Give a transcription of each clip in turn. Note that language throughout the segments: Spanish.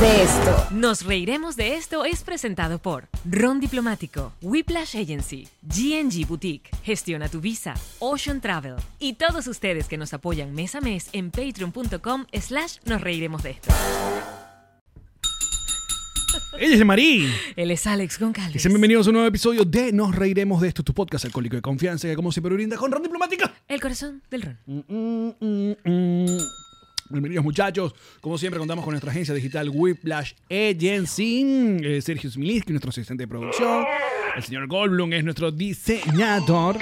De esto. Nos reiremos de esto es presentado por Ron Diplomático, Whiplash Agency, GNG Boutique, Gestiona tu Visa, Ocean Travel y todos ustedes que nos apoyan mes a mes en patreon.com slash nos reiremos de esto. Ella es Marí. Él es Alex Goncalves. Y sean bienvenidos a un nuevo episodio de Nos Reiremos de esto, tu podcast alcohólico de confianza que como siempre brinda con Ron Diplomática. El corazón del Ron. Mm, mm, mm. Bienvenidos muchachos. Como siempre contamos con nuestra agencia digital Whiplash Agency. Eh, Sergio Smilinski, nuestro asistente de producción. El señor Goldblum es nuestro diseñador.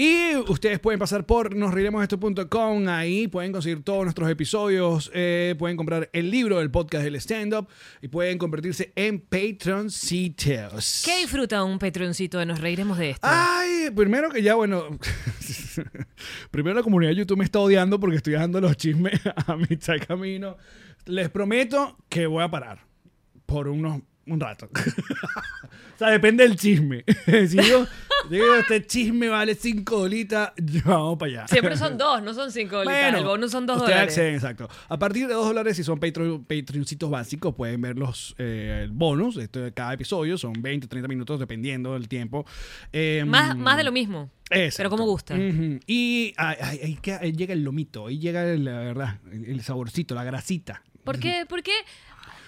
Y ustedes pueden pasar por nosreiremosesto.com, ahí pueden conseguir todos nuestros episodios, eh, pueden comprar el libro del podcast del stand-up y pueden convertirse en patroncitos. ¿Qué disfruta un patroncito de Nos Reiremos de esto? Ay, primero que ya, bueno, primero la comunidad de YouTube me está odiando porque estoy dando los chismes a mitad de camino. Les prometo que voy a parar por unos un rato. o sea, depende del chisme. si yo digo, este chisme vale 5 dolitas, vamos para allá. Siempre son dos, no son 5 dolitas. Bueno, el bonus son 2 ustedes dólares. acceden, exacto. A partir de 2 dólares, si son Patreon, Patreoncitos básicos, pueden ver los eh, el bonus. Esto de cada episodio son 20, 30 minutos, dependiendo del tiempo. Eh, Más, más de lo mismo. Exacto. Pero como gusta. Ujú. Y ahí, llega el lomito, ahí llega el- la verdad, el saborcito, la grasita. ¿Por qué? ¿Por qué?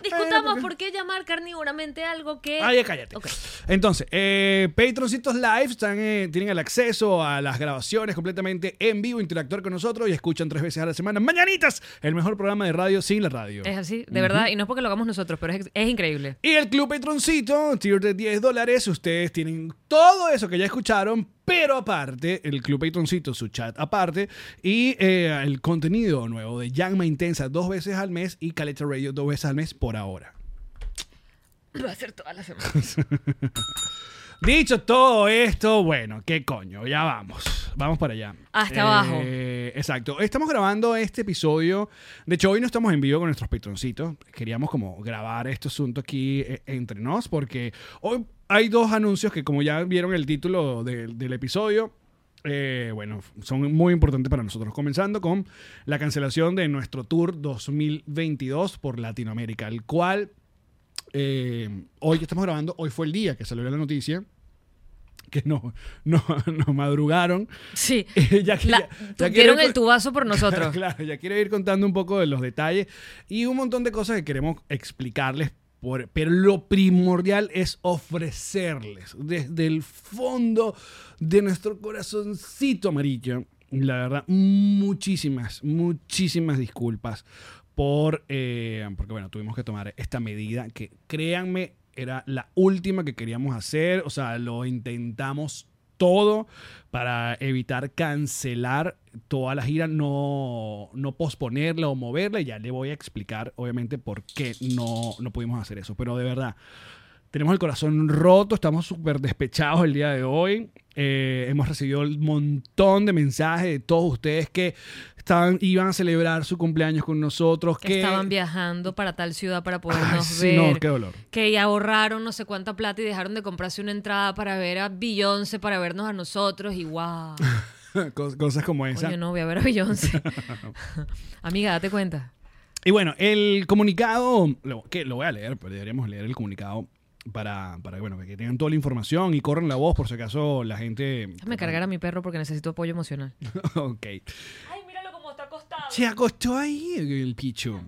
Discutamos por qué llamar carnívoramente algo que... Ah, ya cállate. Ok. Entonces, eh, Patroncitos Live están, eh, tienen el acceso a las grabaciones completamente en vivo, interactuar con nosotros y escuchan tres veces a la semana. Mañanitas, el mejor programa de radio sin la radio. Es así, de verdad, y no es porque lo hagamos nosotros, pero es, es increíble. Y el Club Patroncito, tier de 10 dólares, ustedes tienen todo eso que ya escucharon, pero aparte, el Club Patroncito, su chat aparte, y eh, el contenido nuevo de Llama Intensa dos veces al mes y Caleta Radio dos veces al mes por ahora. Va a ser toda la semana. Dicho todo esto, bueno, qué coño, ya vamos. Vamos para allá. Hasta abajo. Exacto. Estamos grabando este episodio. De hecho, hoy no estamos en vivo con nuestros patroncitos. Queríamos como grabar este asunto aquí eh, entre nos porque hoy hay dos anuncios que como ya vieron el título de- del episodio, eh, bueno, son muy importantes para nosotros. Comenzando con la cancelación de nuestro tour 2022 por Latinoamérica, el cual eh, hoy que estamos grabando, hoy fue el día que salió la noticia, que no, no, no madrugaron. Sí. ya que- La- ya- ya quiero el tubazo por nosotros. claro, ya quiero ir contando un poco de los detalles y un montón de cosas que queremos explicarles. por- pero lo primordial es ofrecerles desde el fondo de nuestro corazoncito amarillo, la verdad, muchísimas, muchísimas disculpas por, eh, porque bueno, tuvimos que tomar esta medida que créanme, era la última que queríamos hacer, o sea, lo intentamos todo para evitar cancelar toda la gira, no, no posponerla o moverla. Ya le voy a explicar, obviamente, por qué no, no pudimos hacer eso. Pero de verdad, tenemos el corazón roto, estamos súper despechados el día de hoy. Eh, hemos recibido un montón de mensajes de todos ustedes que estaban, iban a celebrar su cumpleaños con nosotros. que Que, estaban viajando para tal ciudad para podernos ver. no, qué dolor. Que ahorraron no sé cuánta plata y dejaron de comprarse una entrada para ver a Beyoncé, para vernos a nosotros y wow. Cos- Cosas como esa. Coño, no voy a ver a Beyoncé. Amiga, date cuenta. Y bueno, el comunicado, lo, que lo voy a leer, pero deberíamos leer el comunicado para, para bueno, que tengan toda la información y corran la voz por si acaso la gente... Déjame cargar a mi perro porque necesito apoyo emocional. ok. Ay, míralo cómo está acostado. Se acostó ahí el picho.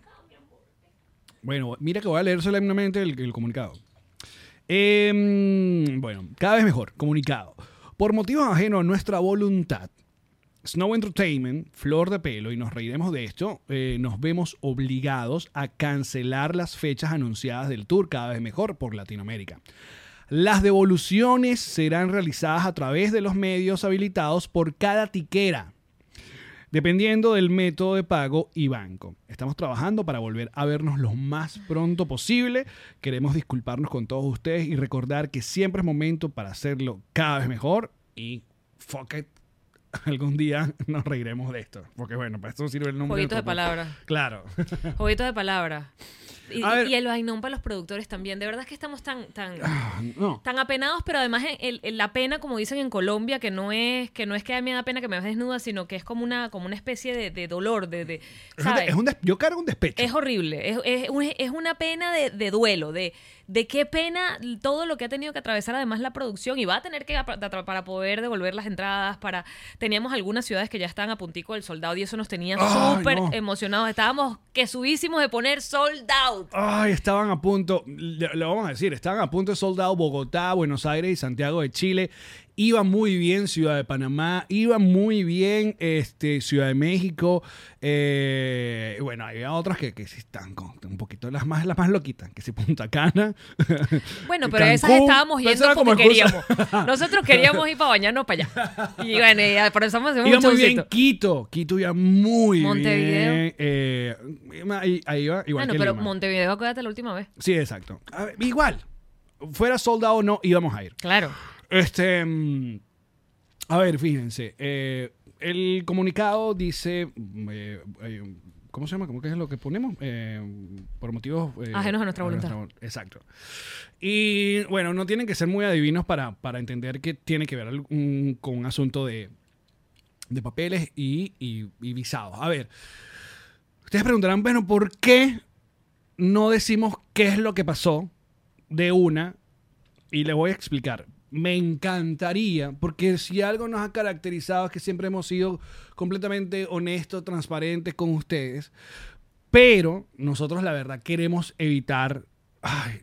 Bueno, mira que voy a leer solemnemente el, el comunicado. Em, bueno, cada vez mejor, comunicado. Por motivos ajenos a nuestra voluntad, Snow Entertainment, Flor de Pelo, y nos reiremos de esto, eh, nos vemos obligados a cancelar las fechas anunciadas del tour cada vez mejor por Latinoamérica. Las devoluciones serán realizadas a través de los medios habilitados por cada tiquera, dependiendo del método de pago y banco. Estamos trabajando para volver a vernos lo más pronto posible. Queremos disculparnos con todos ustedes y recordar que siempre es momento para hacerlo cada vez mejor y fuck it. Algún día nos reiremos de esto. Porque bueno, para esto sirve el nombre. Jueguito de palabras. Claro. Jueguito de palabras. Y, A ver. y el vainón para los productores también. De verdad es que estamos tan, tan, no. tan apenados, pero además el- el- la pena, como dicen en Colombia, que no es que no es que a mí me da pena que me veas desnuda, sino que es como una, como una especie de, de dolor, de, ¿sabes? es un des- yo cargo un despecho. Es horrible, es, es un- es una pena de, de duelo, de, de qué pena todo lo que ha tenido que atravesar además la producción y va a tener que para poder devolver las entradas, para teníamos algunas ciudades que ya estaban a puntico del soldado y eso nos tenía súper no. emocionados, estábamos que subísimos de poner sold Ay, estaban a punto, lo vamos a decir, estaban a punto de soldado Bogotá, Buenos Aires y Santiago de Chile. Iba muy bien Ciudad de Panamá, iba muy bien este, Ciudad de México. eh, bueno, había otras que, que sí están con un poquito las más, las más loquitas, que si Punta Cana. Bueno, pero esas Cancún, estábamos pero eso yendo como porque excusa. queríamos. Nosotros queríamos ir para bañarnos para allá. Y bueno, y por eso hacemos Iba muy bien. Quito, Quito iba muy Montevideo. bien. eh, ahí, ahí iba igual Bueno, que pero Lima. Montevideo, acuérdate la última vez. Sí, exacto. A ver, igual, fuera soldado o no, íbamos a ir. Claro. Este. mm, A ver, fíjense. eh, el comunicado dice. eh, eh, ¿Cómo se llama? ¿Cómo que es lo que ponemos? Por motivos. Ajenos a nuestra voluntad. vol- Exacto. Y bueno, no tienen que ser muy adivinos para, para entender que tiene que ver con un asunto de, de papeles y, y, y visados. A ver, ustedes preguntarán, bueno, ¿por qué no decimos qué es lo que pasó de una? Y les voy a explicar. Me encantaría, porque si algo nos ha caracterizado es que siempre hemos sido completamente honestos, transparentes con ustedes, pero nosotros la verdad queremos evitar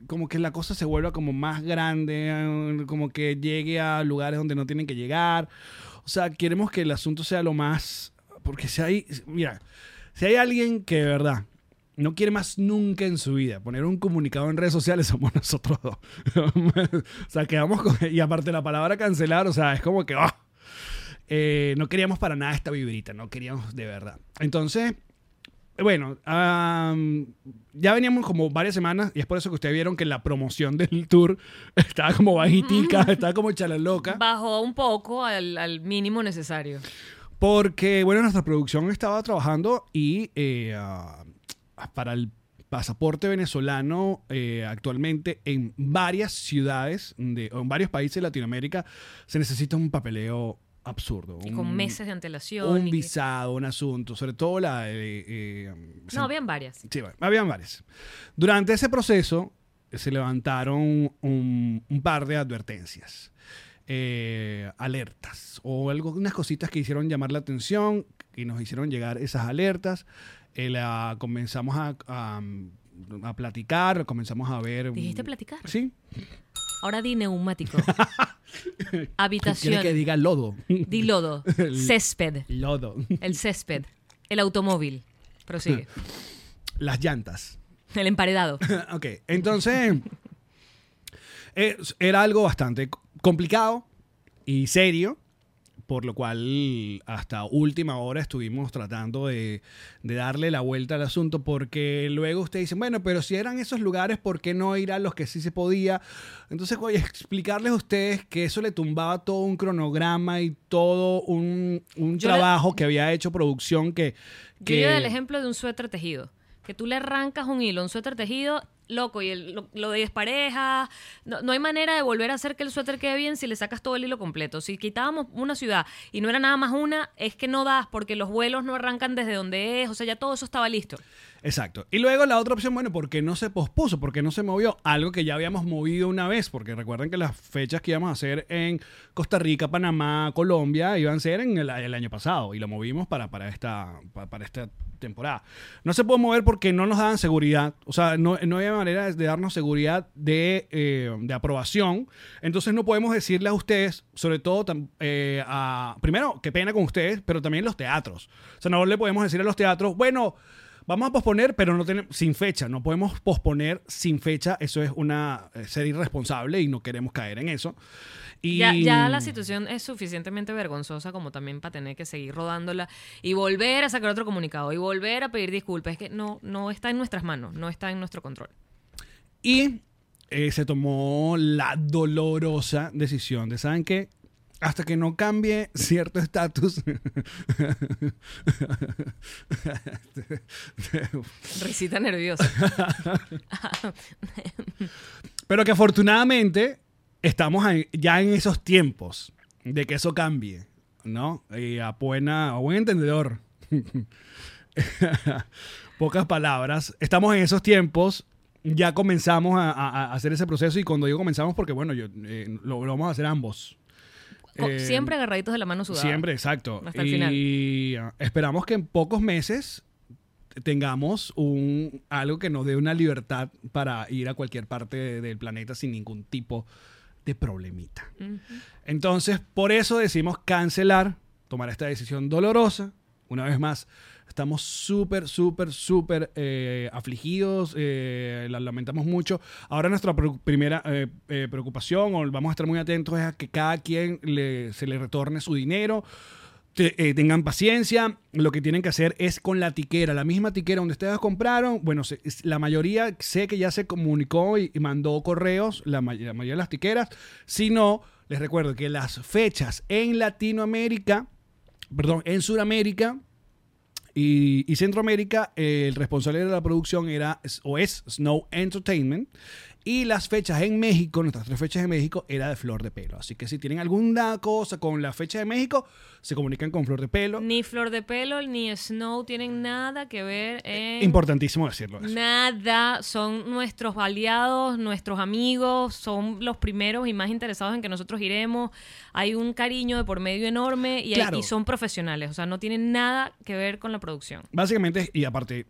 como que la cosa se vuelva como más grande, como que llegue a lugares donde no tienen que llegar. O sea, queremos que el asunto sea lo más... Porque si hay, mira, si hay alguien que de verdad no quiere más nunca en su vida poner un comunicado en redes sociales, somos nosotros dos. o sea, quedamos con... Y aparte la palabra cancelar, o sea, es como que... ah, eh, no queríamos para nada esta vibrita, no queríamos de verdad. Entonces, bueno, am, ya veníamos como varias semanas y es por eso que ustedes vieron que la promoción del tour estaba como bajitica, estaba como chala loca. Bajó un poco al, al mínimo necesario. Porque, bueno, nuestra producción estaba trabajando y eh, ah, para el pasaporte venezolano eh, actualmente en varias ciudades, de, o en varios países de Latinoamérica, se necesita un papeleo absurdo. Y con un- meses de antelación. Un visado, un asunto, sobre todo la... eh, eh, No, habían varias. Sí, habían varias. Durante ese proceso se levantaron un, un par de advertencias, eh, alertas o algo, unas cositas que hicieron llamar la atención y nos hicieron llegar esas alertas. Eh, la- comenzamos a, a- a platicar, comenzamos a ver... ¿Dijiste platicar? Sí. Ahora di neumático. Quiere Habitación. que diga lodo. Di lodo. Césped. lodo. El césped. El automóvil. Prosigue. Las llantas. El emparedado. ok, entonces eh, era algo bastante complicado y serio, por lo cual hasta última hora estuvimos tratando de, de darle la vuelta al asunto, porque luego ustedes dicen, bueno, pero si eran esos lugares, ¿por qué no ir a los que sí se podía? Entonces voy a explicarles a ustedes que eso le tumbaba todo un cronograma y todo un, un Yo trabajo que había hecho producción que... Yo que iba del ejemplo de un suéter tejido. Que tú le arrancas un hilo, un suéter tejido, loco, y el- lo, lo desparejas. No, no hay manera de volver a hacer que el suéter quede bien si le sacas todo el hilo completo. Si quitábamos una ciudad y no era nada más una, es que no das porque los vuelos no arrancan desde donde es. O sea, ya todo eso estaba listo. Exacto. Y luego la otra opción, bueno, ¿por qué no se pospuso? ¿Por qué no se movió? Algo que ya habíamos movido una vez, porque recuerden que las fechas que íbamos a hacer en Costa Rica, Panamá, Colombia, iban a ser en el, el año pasado y lo movimos para, para, esta, pa- para, esta temporada. No se puede mover porque no nos daban seguridad. O sea, no, no había manera de darnos seguridad de, eh, de aprobación. Entonces no podemos decirle a ustedes, sobre todo, eh, a, primero, qué pena con ustedes, pero también los teatros. O sea, no le podemos decir a los teatros, bueno, vamos a posponer, pero no tenemos, sin fecha. No podemos posponer sin fecha. Eso es una eh, ser irresponsable y no queremos caer en eso. Y, Ya, ya la situación es suficientemente vergonzosa como también para tener que seguir rodándola y volver a sacar otro comunicado y volver a pedir disculpas. Es que no, no está en nuestras manos, no está en nuestro control. Y eh, se tomó la dolorosa decisión de, ¿saben qué? Hasta que no cambie cierto estatus. Risita nerviosa. Pero que afortunadamente estamos ya en esos tiempos de que eso cambie, ¿no? Y a, buena, a buen entendedor. Pocas palabras. Estamos en esos tiempos. Ya comenzamos a, a- a hacer ese proceso y cuando digo comenzamos porque, bueno, yo, eh, lo, lo vamos a hacer ambos. Eh, Siempre agarraditos de la mano sudada. Siempre, exacto. Hasta el y ah, esperamos que en pocos meses tengamos un algo que nos dé una libertad para ir a cualquier parte de- del planeta sin ningún tipo de problemita. Entonces, por eso decimos cancelar, tomar esta decisión dolorosa. Una vez más, estamos súper, súper, súper eh, afligidos, eh, la lamentamos mucho. Ahora nuestra primera eh, eh, preocupación, o vamos a estar muy atentos, es a que cada quien le- se le retorne su dinero. Te- tengan paciencia, lo que tienen que hacer es con la tiquera, la misma tiquera donde ustedes compraron, bueno, la mayoría sé que ya se comunicó y, mandó correos, la, la mayoría de las tiqueras, si no, les recuerdo que las fechas en Latinoamérica, perdón, en Sudamérica y, y Centroamérica, eh, el responsable de la producción era o es Snow Entertainment. Y las fechas en México, nuestras tres fechas en México, era de Flor de Pelo. Así que si tienen alguna cosa con la fecha de México, se comunican con Flor de Pelo. Ni Flor de Pelo ni Snow tienen nada que ver en... Importantísimo decirlo eso. Nada, son nuestros aliados, nuestros amigos, son los primeros y más interesados en que nosotros iremos. Hay un cariño de por medio enorme y, hay- Claro. y son profesionales, o sea, no tienen nada que ver con la producción. Básicamente, y aparte,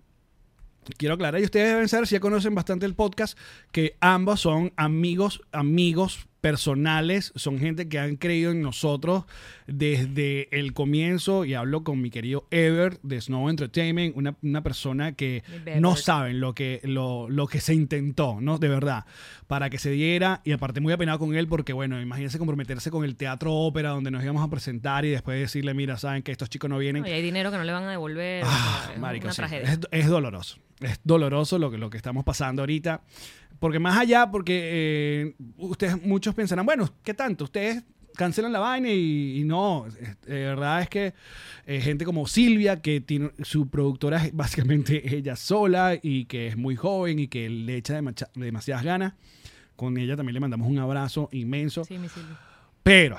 quiero aclarar, y ustedes deben saber, si ya conocen bastante el podcast, que ambos son amigos, amigos personales, son gente que han creído en nosotros desde el comienzo, y hablo con mi querido Ever de Snow Entertainment, una, una persona que no saben lo que, lo, lo que se intentó, ¿no? De verdad, para que se diera, y aparte muy apenado con él, porque bueno, imagínense comprometerse con el teatro ópera, donde nos íbamos a presentar y después decirle, mira, saben que estos chicos no vienen. Y hay dinero que no le van a devolver. Ah, marico, una sí. tragedia. Es, es doloroso. Es doloroso lo que, lo que estamos pasando ahorita. Porque más allá, porque eh, ustedes, muchos pensarán, bueno, ¿qué tanto? Ustedes cancelan la vaina y, y no. Es- De verdad es que eh, gente como Silvia, que tiene su productora es básicamente ella sola y que es muy joven y que le echa demacha- demasiadas ganas. Con ella también le mandamos un abrazo inmenso. Sí, mi Silvia. Pero,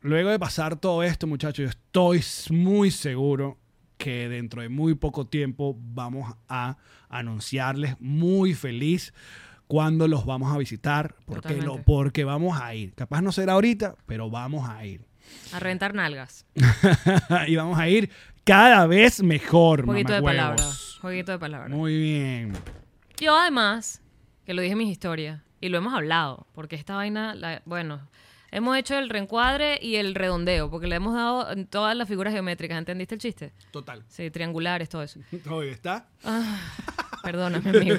luego de pasar todo esto, muchachos, yo estoy muy seguro que dentro de muy poco tiempo vamos a anunciarles muy feliz cuando los vamos a visitar, porque, lo, porque vamos a ir. Capaz no será ahorita, pero vamos a ir. A rentar nalgas. y vamos a ir cada vez mejor. Jueguito de palabras. Jueguito de palabras. Muy bien. Yo además, que lo dije en mis historias, y lo hemos hablado, porque esta vaina, la- bueno, hemos hecho el reencuadre y el redondeo, porque le hemos dado todas las figuras geométricas, ¿entendiste el chiste? Total. Sí, triangulares, todo eso. Hoy está. Perdóname, amigo.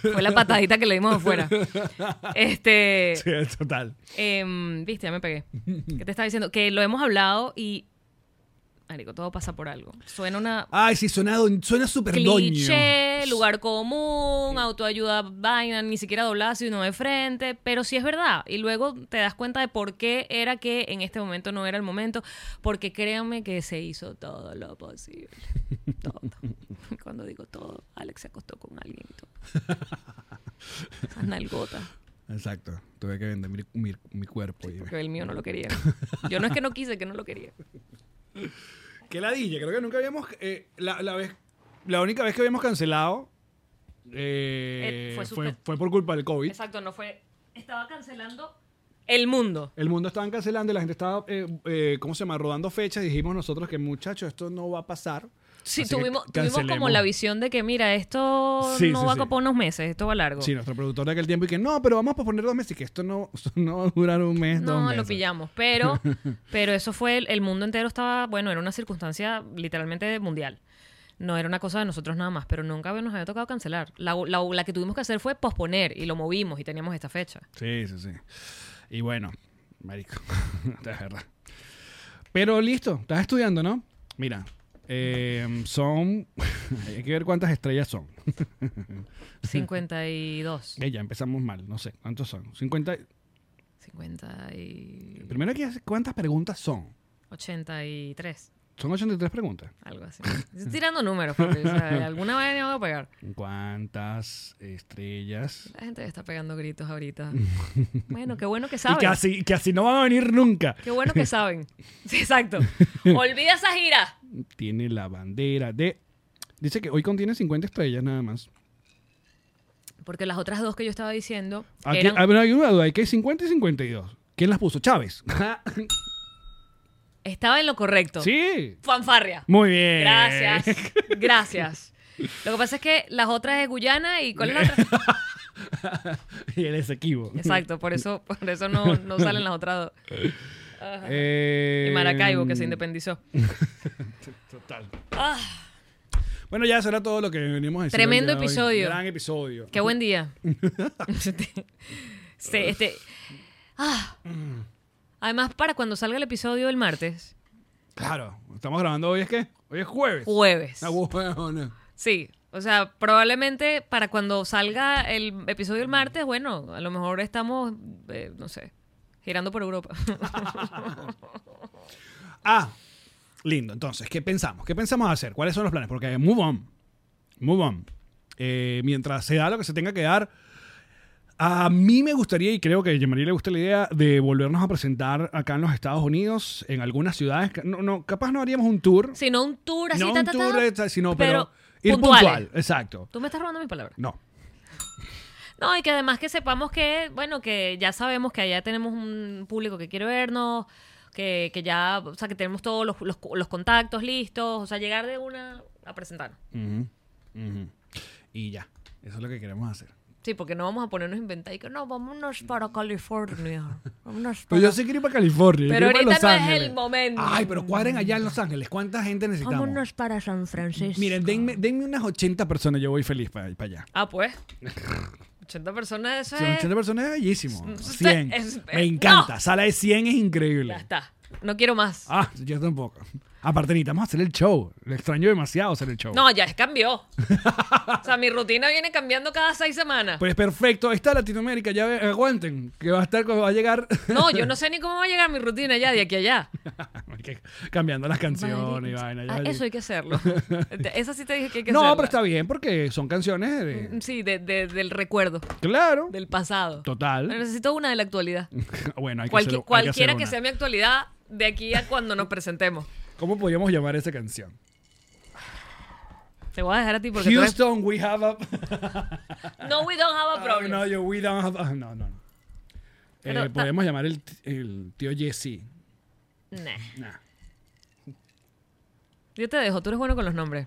Fue la patadita que le dimos afuera. Este, Sí, total. em, viste, ya me pegué. ¿Qué te estaba diciendo? Que lo hemos hablado y, marico, todo pasa por algo. Suena una Ay, sí, suena, suena súper doño. cliché, lugar común, autoayuda, vaina, ni siquiera doblada, sino de frente, pero sí es verdad. Y luego te das cuenta de por qué era que en este momento no era el momento, porque créanme que se hizo todo lo posible. Todo. Cuando digo todo, Alex se acostó con alguien y todo. Esas nalgotas, Exacto. Tuve que vender mi, mi- mi cuerpo. y- porque el mío no lo quería. Yo no es que no quise, que no lo quería. Qué ladilla, creo que nunca habíamos. eh, la, la vez, la única vez que habíamos cancelado eh, Eh, fue fue por culpa del COVID. Exacto, no fue. Estaba cancelando el mundo. El mundo estaban cancelando y la gente estaba, eh, eh, ¿cómo se llama? Rodando fechas. Dijimos nosotros que, muchachos, esto no va a pasar. Sí, Así tuvimos, tuvimos como la visión de que, mira, esto Sí, no sí, va sí. a unos meses, esto va largo. Sí, nuestro productor de aquel tiempo y que no, pero vamos a poner dos meses y que esto no, esto no va a durar un mes, dos No, meses. lo pillamos. Pero, pero eso fue, el, el mundo entero estaba, bueno, era una circunstancia literalmente mundial. No era una cosa de nosotros nada más, pero nunca nos había tocado cancelar. La, la- la que tuvimos que hacer fue posponer y lo movimos y teníamos esta fecha. Sí, sí, sí. Y bueno, marico, es verdad. Pero listo, estás estudiando, ¿no? Mira, eh, son... hay que ver cuántas estrellas son. 52. Eh, ya empezamos mal, no sé, ¿cuántos son? 50... 50 y... Primero hay que hacer cuántas preguntas son. 83. Son 83 preguntas. Algo así. Estoy tirando números, porque o sea, alguna vez me voy a pegar. ¿Cuántas estrellas? La gente está pegando gritos ahorita. Bueno, qué bueno que Y saben. que así, que así no van a venir nunca. Qué bueno que saben. Sí, exacto. Olvida esa gira. Tiene la bandera de... Dice que hoy contiene 50 estrellas nada más. Porque las otras dos que yo estaba diciendo Aquí, eran... a ver, hay una duda, hay que hay 50 y 52. ¿Quién las puso? Chávez. Estaba en lo correcto. sí. Fanfarria. Muy bien. Gracias. Gracias. Lo que pasa es que las otras es Guyana y ¿cuál es la otra? y el Esequibo. Exacto, por eso, por eso no, no salen las otras dos. Eh, Y Maracaibo, que se independizó. Total. Ah, Bueno, ya será todo lo que venimos a decir. Tremendo hoy. episodio. Gran episodio. qué buen día. Este, este- ah. Además, para cuando salga el episodio del martes, Claro. Estamos grabando hoy, ¿es qué? Hoy es jueves. jueves. Ah, huevona. Sí, o sea, probablemente para cuando salga el episodio el martes, bueno, a lo mejor estamos, eh, no sé, girando por Europa. Ah, lindo. Entonces, ¿qué pensamos? ¿Qué pensamos hacer? ¿Cuáles son los planes? Porque move on. Move on. Eh, mientras se da lo que se tenga que dar, a mí me gustaría, y creo que a María le gusta la idea, de volvernos a presentar acá en los Estados Unidos, en algunas ciudades. No, no, capaz no haríamos un tour. sino un tour así, no ta, un ta, tour, ta, eh, sino, pero, pero ir puntuales. puntual. Exacto. Tú me estás robando mis palabras. No. No, y que además que sepamos que, bueno, que ya sabemos que allá tenemos un público que quiere vernos, que, que ya, o sea, que tenemos todos los, los, los contactos listos, o sea, llegar de una a presentarnos. Y ya. Eso es lo que queremos hacer. Sí, porque no vamos a ponernos a inventar y que no, vámonos para California. Vámonos Pero para... yo sí quiero ir para California. Pero para ahorita Los no es Ángeles. el momento. Ay, pero cuadren allá en Los Ángeles. ¿Cuánta gente necesitamos? Vámonos para San Francisco. Miren, denme, denme unas 80 personas, yo voy feliz para, allá. Ah, pues. 80 personas, eso es... 80 personas es bellísimo. Mm, 100. es- Me es- encanta. no. Sala de 100 es increíble. Ya está. No quiero más. Ah, yo tampoco. Aparte, necesitamos hacer el show. Le extraño demasiado hacer el show. No, ya cambió. o sea, mi rutina viene cambiando cada seis semanas. Pues perfecto. Ahí está Latinoamérica. Ya ve- aguanten. Que va a estar cuando va a llegar. No, yo no sé ni cómo va a llegar mi rutina ya de aquí a allá. Hay que- Cambiando las canciones y vaina. ya Ah, eso hay que hacerlo. Esa sí te dije que hay que No, hacerla. pero está bien porque son canciones. de- Sí, de- de- del recuerdo, Claro. del pasado. Total. Necesito una de la actualidad. bueno, hay que Cualqui- hacer- hay que cualquiera hacer que una. sea mi actualidad de aquí a cuando nos presentemos. ¿Cómo podríamos llamar esa canción? Te voy a dejar a ti porque tú eres- Houston, we have a. No, we don't have a problem. no, yo, we don't have a- No, no, no. Pero Eh, podemos llamar el, el tío Jesse. Nah. Nah. Yo te dejo, tú eres bueno con los nombres.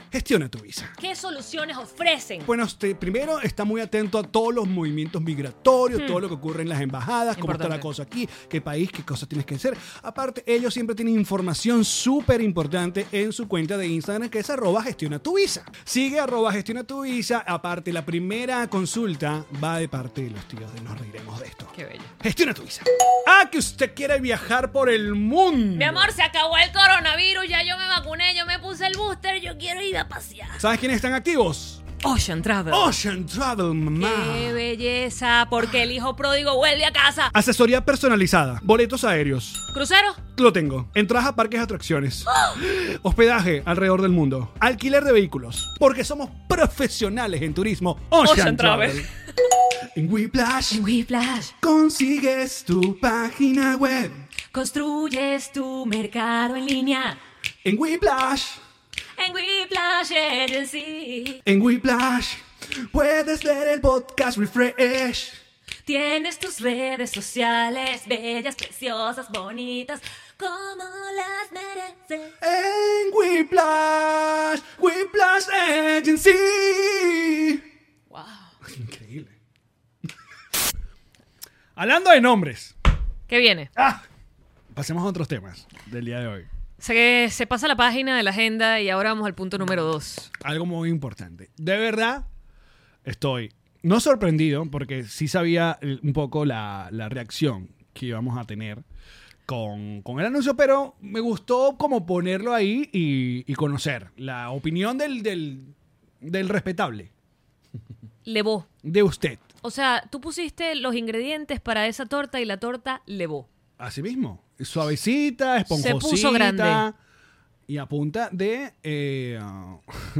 Gestiona tu visa. ¿Qué soluciones ofrecen? Bueno, este, primero está muy atento a todos los movimientos migratorios, todo lo que ocurre en las embajadas, cómo está la Hmm. Cosa aquí, qué país, qué cosas tienes que hacer. Aparte, ellos siempre tienen información súper importante en su cuenta de Instagram que es arroba gestiona tu visa. Sigue arroba gestiona tu visa. Aparte, la primera consulta va de parte de los tíos de Nos Reiremos de esto. Qué bello. Gestiona tu visa. Ah, que usted quiere viajar por el mundo. Mi amor, se acabó el coronavirus, ya yo me vacuné, yo me puse el booster, yo quiero ir a pasear. ¿Sabes quiénes están activos? Ocean Travel. Ocean Travel, mamá. ¡Qué belleza! Porque el hijo pródigo vuelve a casa. Asesoría personalizada, boletos aéreos. ¿Crucero? Lo tengo. Entradas a parques y atracciones. Hospedaje alrededor del mundo. Alquiler de vehículos. Porque somos profesionales en turismo. Ocean, Ocean Travel. Travel. en Whiplash Whiplash. consigues tu página web. Construyes tu mercado en línea. En Whiplash, En Whiplash Agency. en Whiplash puedes ver el podcast Refresh. Tienes tus redes sociales, bellas, preciosas, bonitas, como las mereces. En Whiplash, Whiplash Agency. Wow. Increíble. Hablando de nombres. ¿Qué viene? Ah, pasemos a otros temas del día de hoy. Se, se pasa la página de la agenda y ahora vamos al punto número dos. Algo muy importante. De verdad, estoy no sorprendido porque sí sabía un poco la, la reacción que íbamos a tener con, con el anuncio, pero me gustó como ponerlo ahí y, y conocer la opinión del, del, del respetable, Levó. de usted. O sea, tú pusiste los ingredientes para esa torta y la torta levó. Así mismo. Suavecita, esponjosita. puso grande. Y a punta de, eh,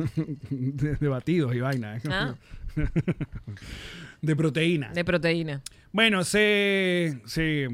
de, de batidos y vaina. ¿eh? ¿Ah? De proteína. De proteína. Bueno, se, se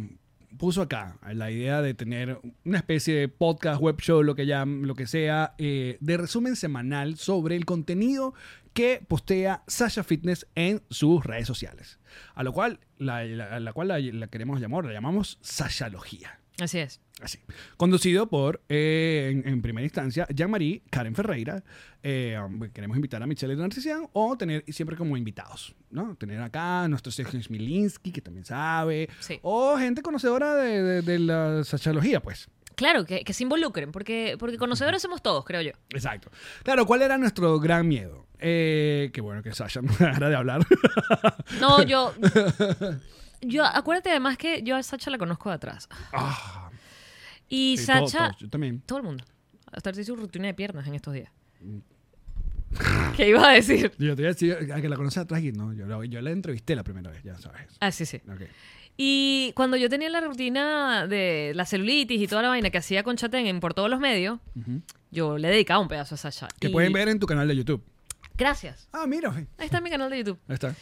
puso acá la idea de tener una especie de podcast, web show, lo que, ya, lo que sea, eh, de resumen semanal sobre el contenido que postea Sasha Fitness en sus redes sociales. A lo cual, la, la- la cual la, la queremos llamar, la llamamos Sashalogía. Así es. Así. Conducido por, eh, en, en primera instancia, Jean-Marie, Karen Ferreira. Eh, um, queremos invitar a Michelle Narcisian o tener siempre como invitados, ¿no? Tener acá a nuestro Sergio Smilinski, que también sabe. Sí. O gente conocedora de, de- de la sachalogía, pues. Claro, que, que se involucren, porque, porque conocedores somos todos, creo yo. Exacto. Claro, ¿cuál era nuestro gran miedo? Eh, que bueno que Sasha no dejara de hablar. No, yo. Yo, acuérdate además que yo a Sacha la conozco de atrás. Ah, Y sí, todo- Sacha. todo, yo también. Todo el mundo. Hasta hizo rutina de piernas en estos días. ¿Qué iba a decir? Yo te voy a decir, a que la conoces atrás y no, yo, la- yo la entrevisté la primera vez, ya sabes. Ah, sí, sí. Ok. Y cuando yo tenía la rutina de la celulitis y toda la vaina que hacía con Chatén en por todos los medios, yo le dedicaba un pedazo a Sasha. Que Y- pueden ver en tu canal de YouTube. Gracias. Ah, mira, Ahí está mi canal de YouTube. ahí está.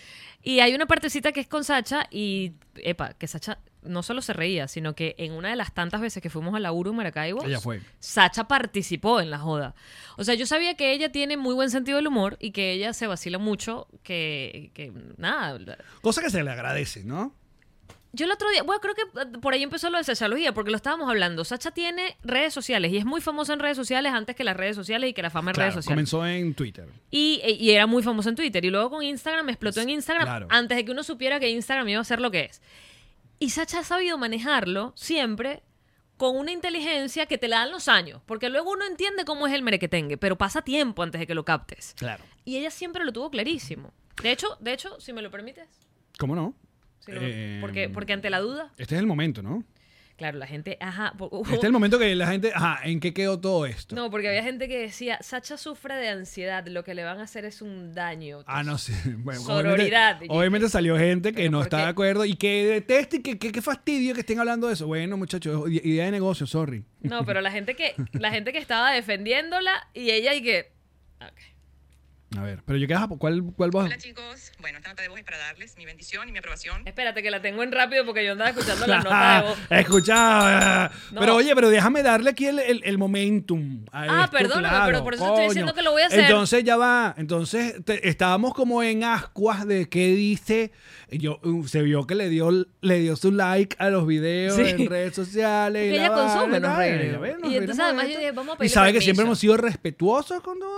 Y hay una partecita que es con Sacha y, epa, que Sacha no solo se reía, sino que en una de las tantas veces que fuimos a la Uru en Maracaibo, Ella fue. Sacha participó en la joda. O sea, yo sabía que ella tiene muy buen sentido del humor y que ella se vacila mucho, que, que nada. Cosa que se le agradece, ¿no? Yo el otro día, bueno, creo que eh, por ahí empezó lo de Sachalogía, porque lo estábamos hablando. Sacha tiene redes sociales y es muy famosa en redes sociales antes que las redes sociales y que la fama en Claro, redes sociales. comenzó en Twitter. Y, e, y era muy famoso en Twitter. Y luego con Instagram explotó en Instagram claro. antes de que uno supiera que Instagram iba a ser lo que es. Y Sacha ha sabido manejarlo siempre con una inteligencia que te la dan los años. Porque luego uno entiende cómo es el merequetengue, pero pasa tiempo antes de que lo captes. Claro. Y ella siempre lo tuvo clarísimo. De hecho, de hecho, si me lo permites. ¿Cómo no? Lo- Eh, porque, porque ante la duda, Este es el momento, ¿no? claro, la gente, ajá. Este es el momento que la gente, ajá, ¿en qué quedó todo esto? No, porque había gente que decía, Sacha sufre de ansiedad, lo que le van a hacer es un daño. Ah, no sé. Bueno, Sororidad, Obviamente, obviamente salió gente que ¿Pero no está qué? de acuerdo y que detesta y que, que, que fastidio que estén hablando de eso. Bueno, muchachos, idea de negocio, sorry. No, pero la gente que, la gente que estaba defendiéndola y ella y que. A ver, pero yo qué hago, ¿cuál, cuál voz? Hola chicos, bueno, esta nota de voz es para darles mi bendición y mi aprobación. Espérate que la tengo en rápido porque yo andaba escuchando la nota de voz. Escucha. No. Pero oye, pero déjame darle aquí el, el- el momentum. a Ah, esto, perdóname, claro, pero por eso estoy diciendo que lo voy a hacer. Entonces ya va. Entonces te- estábamos como en ascuas de qué dice. Yo, uh, se vio que le dio, le dio su like a los videos Sí. en redes sociales. Porque y consume nos Y entonces además de yo dije, vamos a Y pedirle sabe que siempre hemos sido respetuosos con todo.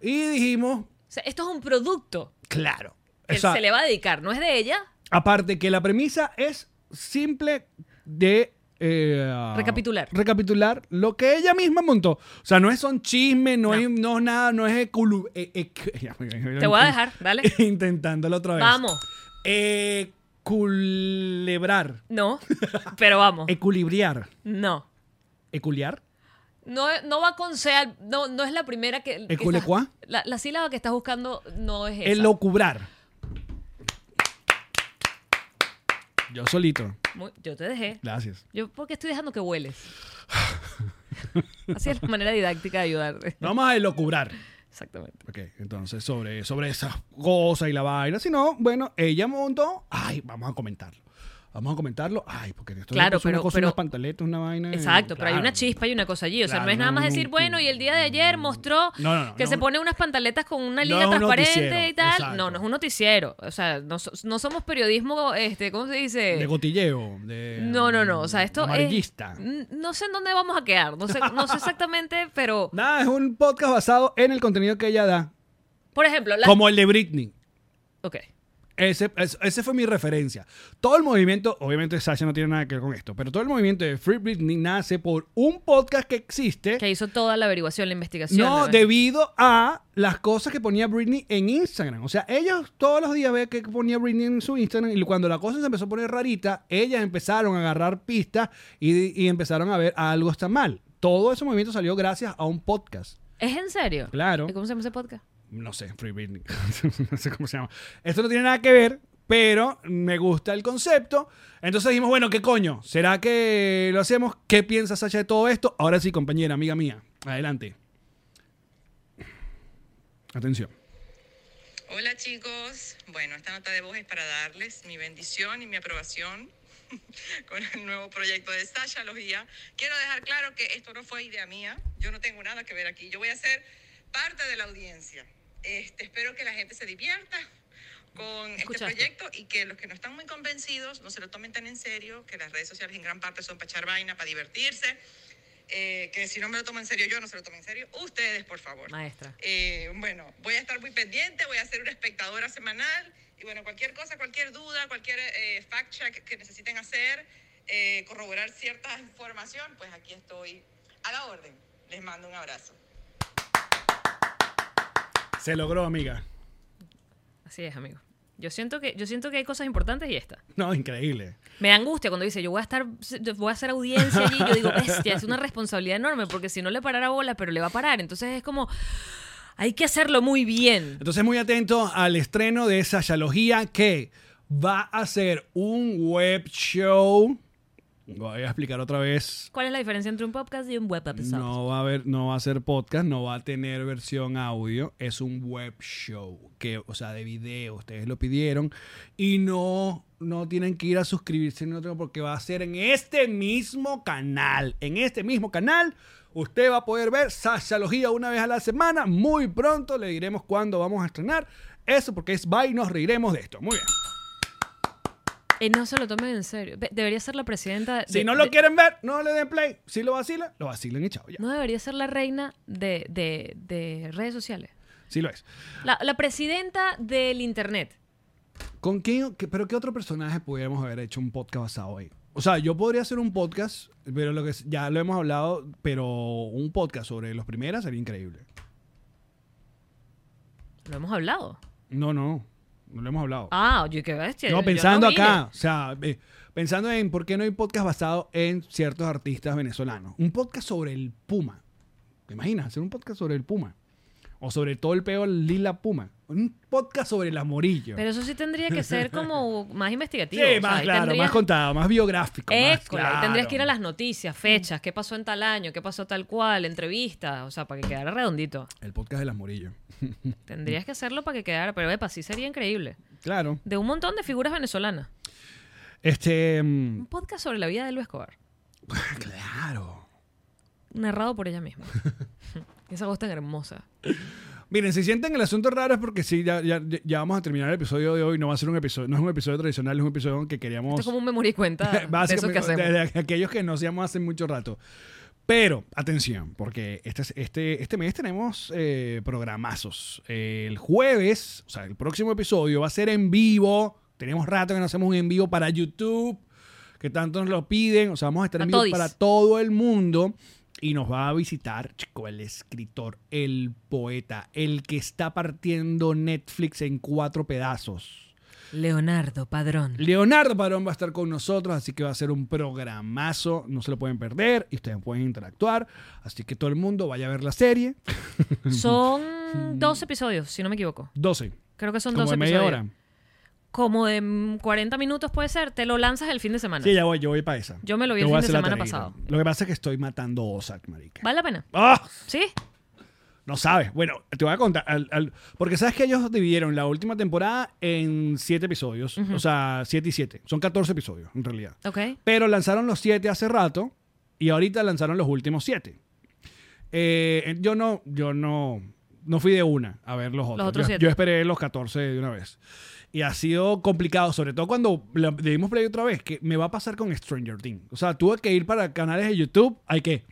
Y dijimos, O sea, esto es un producto claro. que o sea, se le va a dedicar, no es de ella. Aparte que la premisa es simple de... eh, Recapitular. Recapitular lo que ella misma montó. O sea, no es son chismes, no, No. es no es nada, no es... eculu- e- ec- Te voy a dejar, dale. Intentándolo otra vez. Vamos. Eh, culebrar. No, pero vamos. Equilibriar. No. Eculiar. No, no va con sea, no, no es la primera que. que ¿Eculecua? estás- La, la sílaba que estás buscando no es esa. Elocubrar. Yo solito. Muy- yo te dejé. Gracias. Yo porque estoy dejando que hueles. Así es la manera didáctica de ayudarte. Vamos a elocubrar. Exactamente. Ok, entonces sobre, sobre esa cosa y la vaina. Si no, bueno, ella montó. Ay, vamos a comentarlo. Vamos a comentarlo. Ay, porque esto Claro, es una pero- cosa, pero- unas pantaletas, una vaina. Exacto, pero hay una chispa y una cosa allí. O sea, no es nada más decir, no, bueno, y el día de ayer mostró No, no, no, que se pone unas pantaletas con una liga transparente y tal. exacto. No, no es un noticiero. O sea, no, so- no somos periodismo, este, ¿cómo se dice? De gotilleo. De, No, no, no. O sea, esto Amarillista. es. No sé en dónde vamos a quedar. No sé, no sé exactamente, pero. Nada, es un podcast basado en el contenido que ella da. Por ejemplo, la. Como el de Britney. Ok. Ese, es- ese fue mi referencia. Todo el movimiento, obviamente Sasha no tiene nada que ver con esto, pero todo el movimiento de Free Britney nace por un podcast que existe. Que hizo toda la averiguación, la investigación. No, ¿verdad? debido a las cosas que ponía Britney en Instagram. O sea, ellos todos los días veían que ponía Britney en su Instagram y cuando la cosa se empezó a poner rarita, ellas empezaron a agarrar pistas y, y empezaron a ver algo está mal. Todo ese movimiento salió gracias a un podcast. ¿Es en serio? Claro. ¿Y cómo se llama ese podcast? No sé, Free Britney. no sé cómo se llama. Esto no tiene nada que ver, pero me gusta el concepto. Entonces dijimos, bueno, ¿qué coño? ¿Será que lo hacemos? ¿Qué piensa Sacha de todo esto? Ahora sí, compañera, amiga mía. Adelante. Atención. Hola chicos, bueno, esta nota de voz es para darles mi bendición y mi aprobación con el nuevo proyecto de Sasha Logía. Quiero dejar claro que esto no fue idea mía, yo no tengo nada que ver aquí, yo voy a ser parte de la audiencia. Este, espero que la gente se divierta con este Escuchaste. proyecto y que los que no están muy convencidos no se lo tomen tan en serio, que las redes sociales en gran parte son para echar vaina, para divertirse, eh, que si no me lo tomo en serio yo, no se lo tomen en serio ustedes, por favor. Maestra. Eh, bueno, voy a estar muy pendiente, voy a ser una espectadora semanal y bueno, cualquier cosa, cualquier duda, cualquier eh, fact check que necesiten hacer, eh, corroborar cierta información, pues aquí estoy a la orden. Les mando un abrazo. Se logró, amiga. Así es, amigo. Yo siento que, yo siento que hay cosas importantes y esta. No, increíble. Me da angustia cuando dice, yo voy a estar, voy a hacer audiencia allí. Yo digo, bestia, es una responsabilidad enorme porque si no le parara bola, pero le va a parar. Entonces es como, hay que hacerlo muy bien. Entonces, muy atento al estreno de Sashalogía que va a ser un web show. Voy a explicar otra vez. ¿Cuál es la diferencia entre un podcast y un web episode? No va a haber, no va a ser podcast, no va a tener versión audio, es un web show, que, o sea, de video, ustedes lo pidieron y no, no tienen que ir a suscribirse no tengo porque va a ser en este mismo canal, en este mismo canal. Usted va a poder ver Sashalogía una vez a la semana. Muy pronto le diremos cuándo vamos a estrenar. Eso porque es bye, nos reiremos de esto. Muy bien. Y no se lo tomen en serio. Debería ser la presidenta. Si no lo de- quieren ver, no le den play. Si lo vacilan, lo vacilan y chao. Ya. No debería ser la reina de, de- de redes sociales. Sí lo es. La, la presidenta del internet. ¿Con quién, qué- pero qué otro personaje pudiéramos haber hecho un podcast basado ahí? O sea, yo podría hacer un podcast, pero lo que ya lo hemos hablado, pero un podcast sobre los primeras sería increíble. Lo hemos hablado. No, no, no lo hemos hablado. Ah, oye, qué bestia. no, yo- pensando yo no acá, o sea, eh, pensando en por qué no hay podcast basado en ciertos artistas venezolanos. Un podcast sobre el Puma. ¿Te imaginas? Hacer un podcast sobre el Puma. O sobre todo el peo Lila Puma. Un podcast sobre el amorillo. Pero eso sí tendría que ser como más investigativo. sí, o más claro, más contado, más biográfico. más École, ahí claro. tendrías que ir a las noticias, fechas, qué pasó en tal año, qué pasó tal cual, entrevistas, o sea, para que quedara redondito. El podcast del amorillo. Tendrías que hacerlo para que quedara, pero epa, sí sería increíble. Claro. De un montón de figuras venezolanas. Este. mm, Un podcast sobre la vida de Luis Escobar, claro. narrado por ella misma. Esa voz tan hermosa. Miren, si sienten el asunto raro es porque sí, ya, ya, ya vamos a terminar el episodio de hoy. No va a ser un episodio, no es un episodio tradicional, es un episodio que queríamos. Esto es como un memoria y cuenta de eso que hacemos. de, de aquellos que no hacíamos hace mucho rato. Pero, atención, porque este, este, este mes tenemos eh, programazos. El jueves, o sea, el próximo episodio va a ser en vivo. Tenemos rato que no hacemos un en vivo para YouTube, que tanto nos lo piden. O sea, vamos a estar A en vivo todis. para todo el mundo. Y nos va a visitar, chico, el escritor, el poeta, el que está partiendo Netflix en cuatro pedazos. Leonardo Padrón. Leonardo Padrón va a estar con nosotros, así que va a ser un programazo, no se lo pueden perder y ustedes pueden interactuar. Así que todo el mundo vaya a ver la serie. Son dos episodios, si no me equivoco. 12. Creo que son Como dos de media episodios. hora. Como de mm, 40 minutos puede ser. Te lo lanzas el fin de semana. Sí, ya voy, yo voy para esa. Yo me lo vi el voy a fin de hacer la semana pasado. Lo que pasa es que estoy matando Ozark, marica. ¿Vale la pena? ¡Ah! ¿Sí? No sabes. Bueno, te voy a contar. al- al- porque sabes que ellos dividieron la última temporada en siete episodios. O sea, siete y siete. Son 14 episodios, en realidad. Ok. Pero lanzaron los siete hace rato y ahorita lanzaron los últimos siete. Eh, yo no, yo no, no fui de una a ver los otros. otros yo, siete. yo esperé los 14 de una vez. Y ha sido complicado, sobre todo cuando le le dimos play otra vez, que me va a pasar con Stranger Things. O sea, tuve que ir para canales de YouTube. Hay que...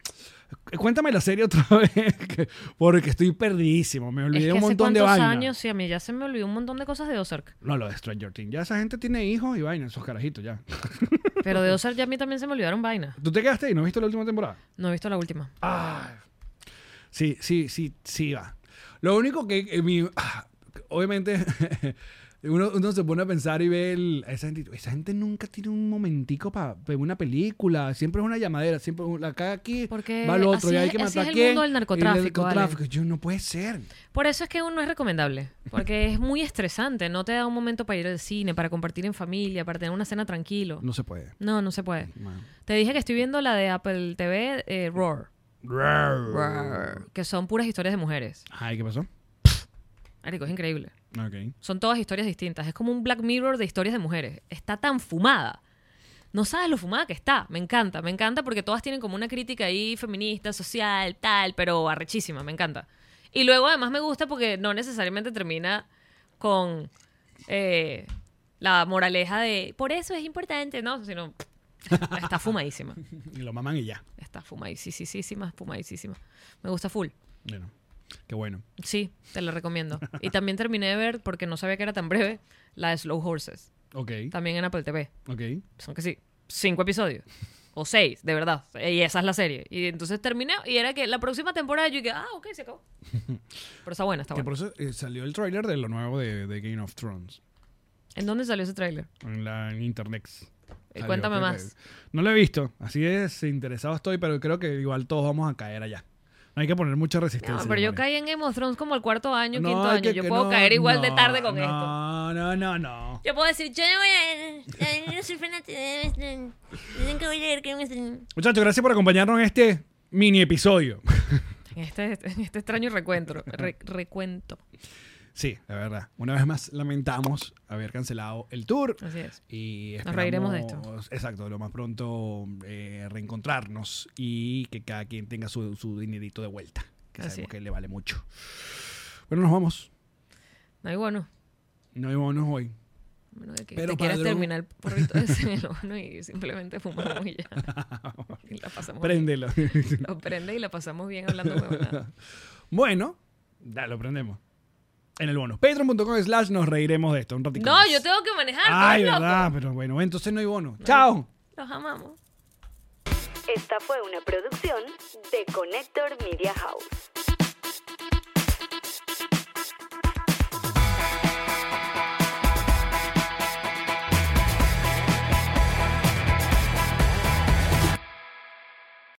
Cuéntame la serie otra vez, que- porque estoy perdidísimo. Me Es olvidé que un hace montón de vainas. años, sí, a mí ya se me olvidó un montón de cosas de Ozark. No, lo de Stranger Things. Ya esa gente tiene hijos y vainas, esos carajitos ya. Pero de Ozark ya a mí también se me olvidaron vainas. ¿Tú te quedaste ahí? ¿No viste la última temporada? No he visto la última. Sí, sí, sí, sí va. Lo único que eh, mi- ah, obviamente uno, uno se pone a pensar y ve el- esa gente, esa gente nunca tiene un momentico para ver una película, siempre es una llamadera, siempre un- acá aquí Porque va al otro y hay que matar es el quién, mundo del narcotráfico, vale. narcotráfico. Yo no puede ser. Por eso es que uno es recomendable. Porque es muy estresante. No te da un momento para ir al cine, para compartir en familia, para tener una cena tranquilo. No se puede. No, no se puede. Man. Te dije que estoy viendo la de Apple TV, eh, Roar. Que son puras historias de mujeres. Ay, ¿qué pasó? Marico, es increíble. Son todas historias distintas. Es como un Black Mirror de historias de mujeres. Está tan fumada. No sabes lo fumada que está. Me encanta, me encanta porque todas tienen como una crítica ahí feminista, social, tal, pero arrechísima, me encanta. Y luego además me gusta porque no necesariamente termina con eh, la moraleja de por eso es importante, ¿no? Sino está fumadísima. Y lo maman y ya. Está fumadísima, fumadísima. Me gusta full. Bueno, qué bueno. Sí, te la recomiendo. Y también terminé de ver, porque no sabía que era tan breve, la de Slow Horses. Ok, También en Apple TV. ok. Son que sí, cinco episodios. O seis, de verdad. Y esa es la serie. Y entonces terminé y era que la próxima temporada yo dije, ah, ok, se acabó. Pero está buena, está Que buena. por eso eh, salió el tráiler de lo nuevo de, de Game of Thrones. ¿En dónde salió ese tráiler? En la en internet. Eh, cuéntame creo más. que- No lo he visto, así es, interesado estoy, pero creo que igual todos vamos a caer allá. No hay que poner mucha resistencia. No, pero yo caí en Game of Thrones como el cuarto año, No, quinto hay año. que- Yo que puedo no, caer igual de no, tarde con no, esto. No, no, no, no. Yo puedo decir, yo no voy a... Yo soy fanática de esto. Dicen que voy a Game of Thrones. Muchachos, gracias por acompañarnos en este mini episodio. En este, en este extraño recuentro, re- recuento. Sí, la verdad. Una vez más lamentamos haber cancelado el tour. Así es. Y Nos reiremos de esperamos, Exacto, lo más pronto eh, reencontrarnos y que cada quien tenga su, su dinerito de vuelta. Que Así sabemos es. que le vale mucho. Bueno, nos vamos. No hay bueno. No íbamos hoy. Bueno, de que Pero, te quieras terminar el porrito el horno y simplemente fumamos y ya. Y la pasamos bien. Préndelo. Lo prende y la pasamos bien hablando huevonada. bueno, ya lo prendemos. En el bono. Patreon.com slash nos reiremos de esto un ratito. No, más. yo tengo que manejar. Ay, verdad, pero bueno, entonces no hay bono. Chao. Los amamos. Esta fue una producción de Connector Media House.